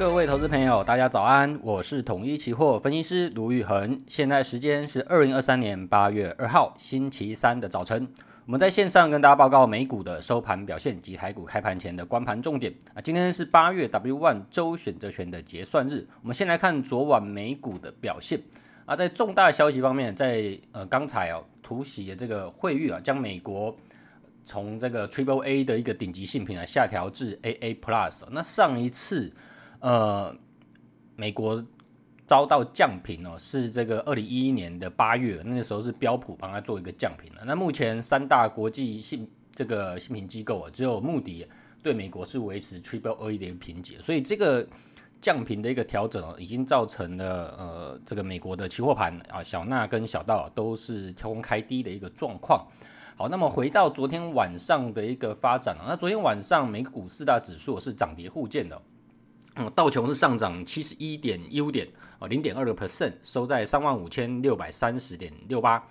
各位投资朋友，大家早安，我是统一期货分析师卢昱衡，现在时间是二零二三年八月二号星期三的早晨，我们在线上跟大家报告美股的收盘表现及台股开盘前的观盘重点啊。今天是八月 W1 周选择权的结算日，我们先来看昨晚美股的表现啊。在重大消息方面，在呃刚才哦突袭的这个会誉啊，将美国从这个 Triple A 的一个顶级信评啊下调至 AA Plus，那上一次。呃，美国遭到降频哦，是这个二零一一年的八月，那个时候是标普帮他做一个降频了。那目前三大国际信这个信评机构啊，只有穆迪对美国是维持 Triple A 的一个评级，所以这个降频的一个调整哦，已经造成了呃这个美国的期货盘啊小纳跟小道都是跳空开低的一个状况。好，那么回到昨天晚上的一个发展啊，那昨天晚上美股四大指数是涨跌互见的。道琼是上涨七十一点一五点，哦，零点二个 percent，收在三万五千六百三十点六八。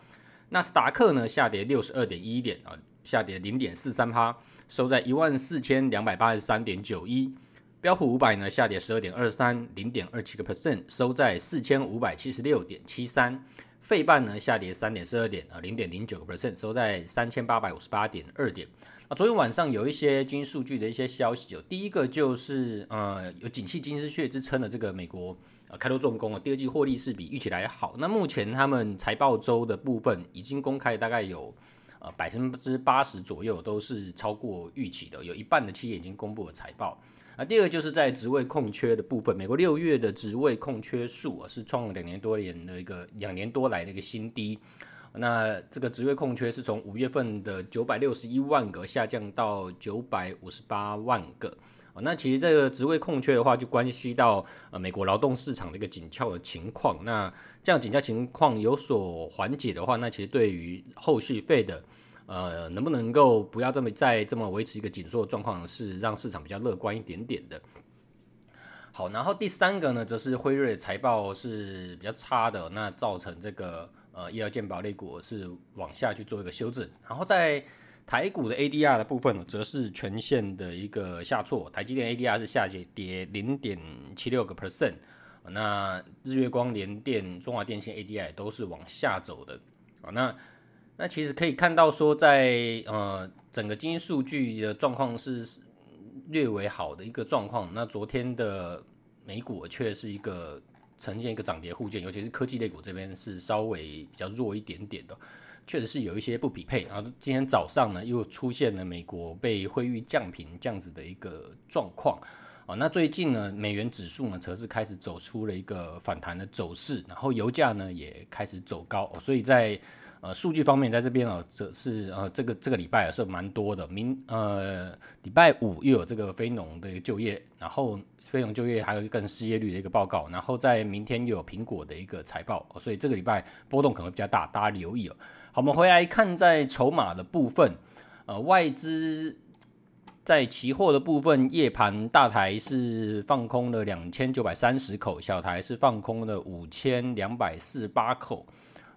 纳斯达克呢下跌六十二点一一点，啊，下跌零点四三趴，收在一万四千两百八十三点九一。标普五百呢下跌十二点二三，零点二七个 percent，收在四千五百七十六点七三。费半呢下跌三点四二点，啊，零点零九个 percent，收在三千八百五十八点二点。啊，昨天晚上有一些经济数据的一些消息哦。第一个就是呃有景气金丝雀之称的这个美国呃开拓重工啊，第二季获利是比预期来好。那目前他们财报周的部分已经公开，大概有呃百分之八十左右都是超过预期的，有一半的企业已经公布了财报。那第二个就是在职位空缺的部分，美国六月的职位空缺数啊是创了两年多年的一个两年多来的一个新低。那这个职位空缺是从五月份的九百六十一万个下降到九百五十八万个。那其实这个职位空缺的话，就关系到呃美国劳动市场的一个紧俏的情况。那这样紧俏情况有所缓解的话，那其实对于后续费的呃能不能够不要这么再这么维持一个紧缩的状况，是让市场比较乐观一点点的。好，然后第三个呢，则是辉瑞财报是比较差的，那造成这个。呃，医疗健保类股是往下去做一个修正，然后在台股的 ADR 的部分，则是全线的一个下挫。台积电 ADR 是下跌跌零点七六个 percent，那日月光、联电、中华电信 ADR 都是往下走的。啊，那那其实可以看到说在，呃整个经济数据的状况是略为好的一个状况。那昨天的美股却是一个。呈现一个涨跌互见，尤其是科技类股这边是稍微比较弱一点点的，确实是有一些不匹配。然后今天早上呢，又出现了美国被汇率降评这样子的一个状况啊。那最近呢，美元指数呢，则是开始走出了一个反弹的走势，然后油价呢也开始走高，所以在呃数据方面，在这边啊，则是呃这个这个礼拜啊是蛮多的。明呃礼拜五又有这个非农的就业，然后。非农就业还有一个失业率的一个报告，然后在明天又有苹果的一个财报，所以这个礼拜波动可能会比较大，大家留意哦。好，我们回来看在筹码的部分，呃，外资在期货的部分，夜盘大台是放空了两千九百三十口，小台是放空了五千两百四十八口，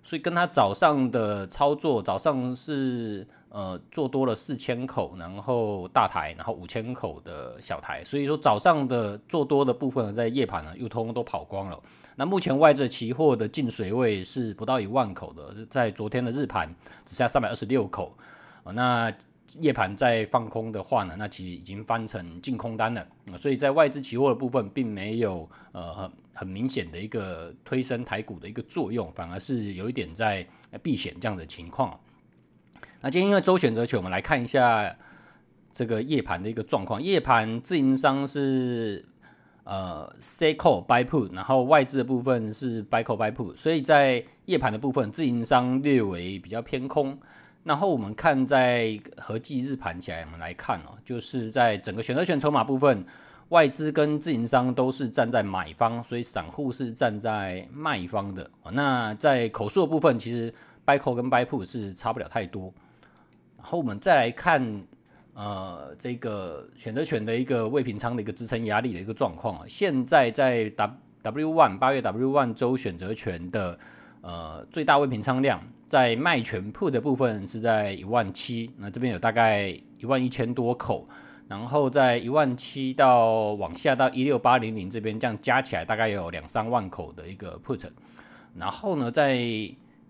所以跟他早上的操作，早上是。呃，做多了四千口，然后大台，然后五千口的小台，所以说早上的做多的部分，在夜盘呢又通通都跑光了。那目前外资期货的净水位是不到一万口的，在昨天的日盘只下三百二十六口。那夜盘再放空的话呢，那其实已经翻成净空单了。所以在外资期货的部分，并没有呃很很明显的一个推升台股的一个作用，反而是有一点在避险这样的情况。那今天因为周选择权，我们来看一下这个夜盘的一个状况。夜盘自营商是呃 s a call buy put，然后外资的部分是 buy call buy put，所以在夜盘的部分，自营商略为比较偏空。然后我们看在合计日盘起来，我们来看哦，就是在整个选择权筹码部分，外资跟自营商都是站在买方，所以散户是站在卖方的。那在口数的部分，其实 buy call 跟 buy put 是差不了太多。然后我们再来看，呃，这个选择权的一个未平仓的一个支撑压力的一个状况啊。现在在 W W one 八月 W one 周选择权的呃最大未平仓量，在卖全铺的部分是在一万七，那这边有大概一万一千多口，然后在一万七到往下到一六八零零这边，这样加起来大概有两三万口的一个 put。然后呢，在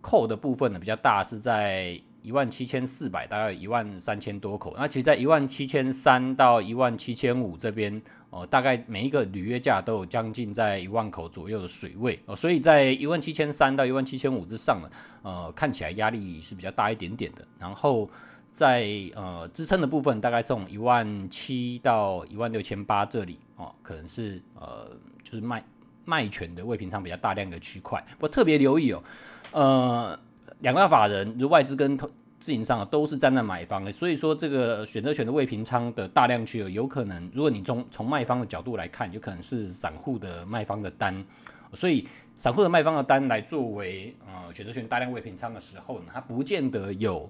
扣的部分呢比较大，是在一万七千四百，大概一万三千多口。那其实，在一万七千三到一万七千五这边，哦，大概每一个履约价都有将近在一万口左右的水位哦，所以在一万七千三到一万七千五之上呢，呃，看起来压力是比较大一点点的。然后在呃支撑的部分，大概从一万七到一万六千八这里哦，可能是呃就是卖卖权的未平仓比较大量的区块。不过特别留意哦，呃。两大法人，如外资跟投自营商啊都是站在买方的，所以说这个选择权的未平仓的大量区有可能，如果你从从卖方的角度来看，有可能是散户的卖方的单，所以散户的卖方的单来作为呃选择权大量未平仓的时候呢，它不见得有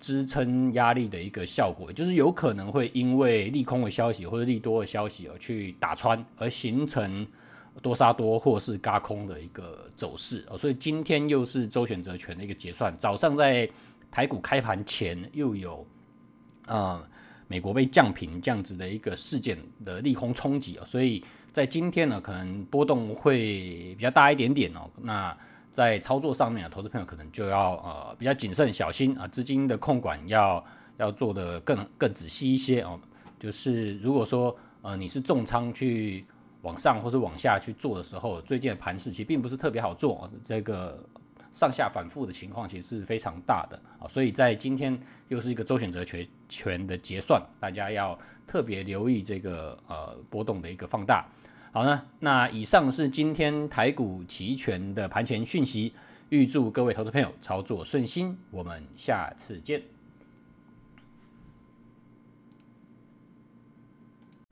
支撑压力的一个效果，就是有可能会因为利空的消息或者利多的消息而去打穿，而形成。多杀多或是轧空的一个走势哦，所以今天又是周选择权的一个结算。早上在台股开盘前又有呃美国被降平这样子的一个事件的利空冲击哦，所以在今天呢，可能波动会比较大一点点哦。那在操作上面啊，投资朋友可能就要呃比较谨慎小心啊，资金的控管要要做得更更仔细一些哦。就是如果说呃你是重仓去。往上或是往下去做的时候，最近的盘势其实并不是特别好做，这个上下反复的情况其实是非常大的啊，所以在今天又是一个周选择权权的结算，大家要特别留意这个呃波动的一个放大。好呢，那以上是今天台股期权的盘前讯息，预祝各位投资朋友操作顺心，我们下次见。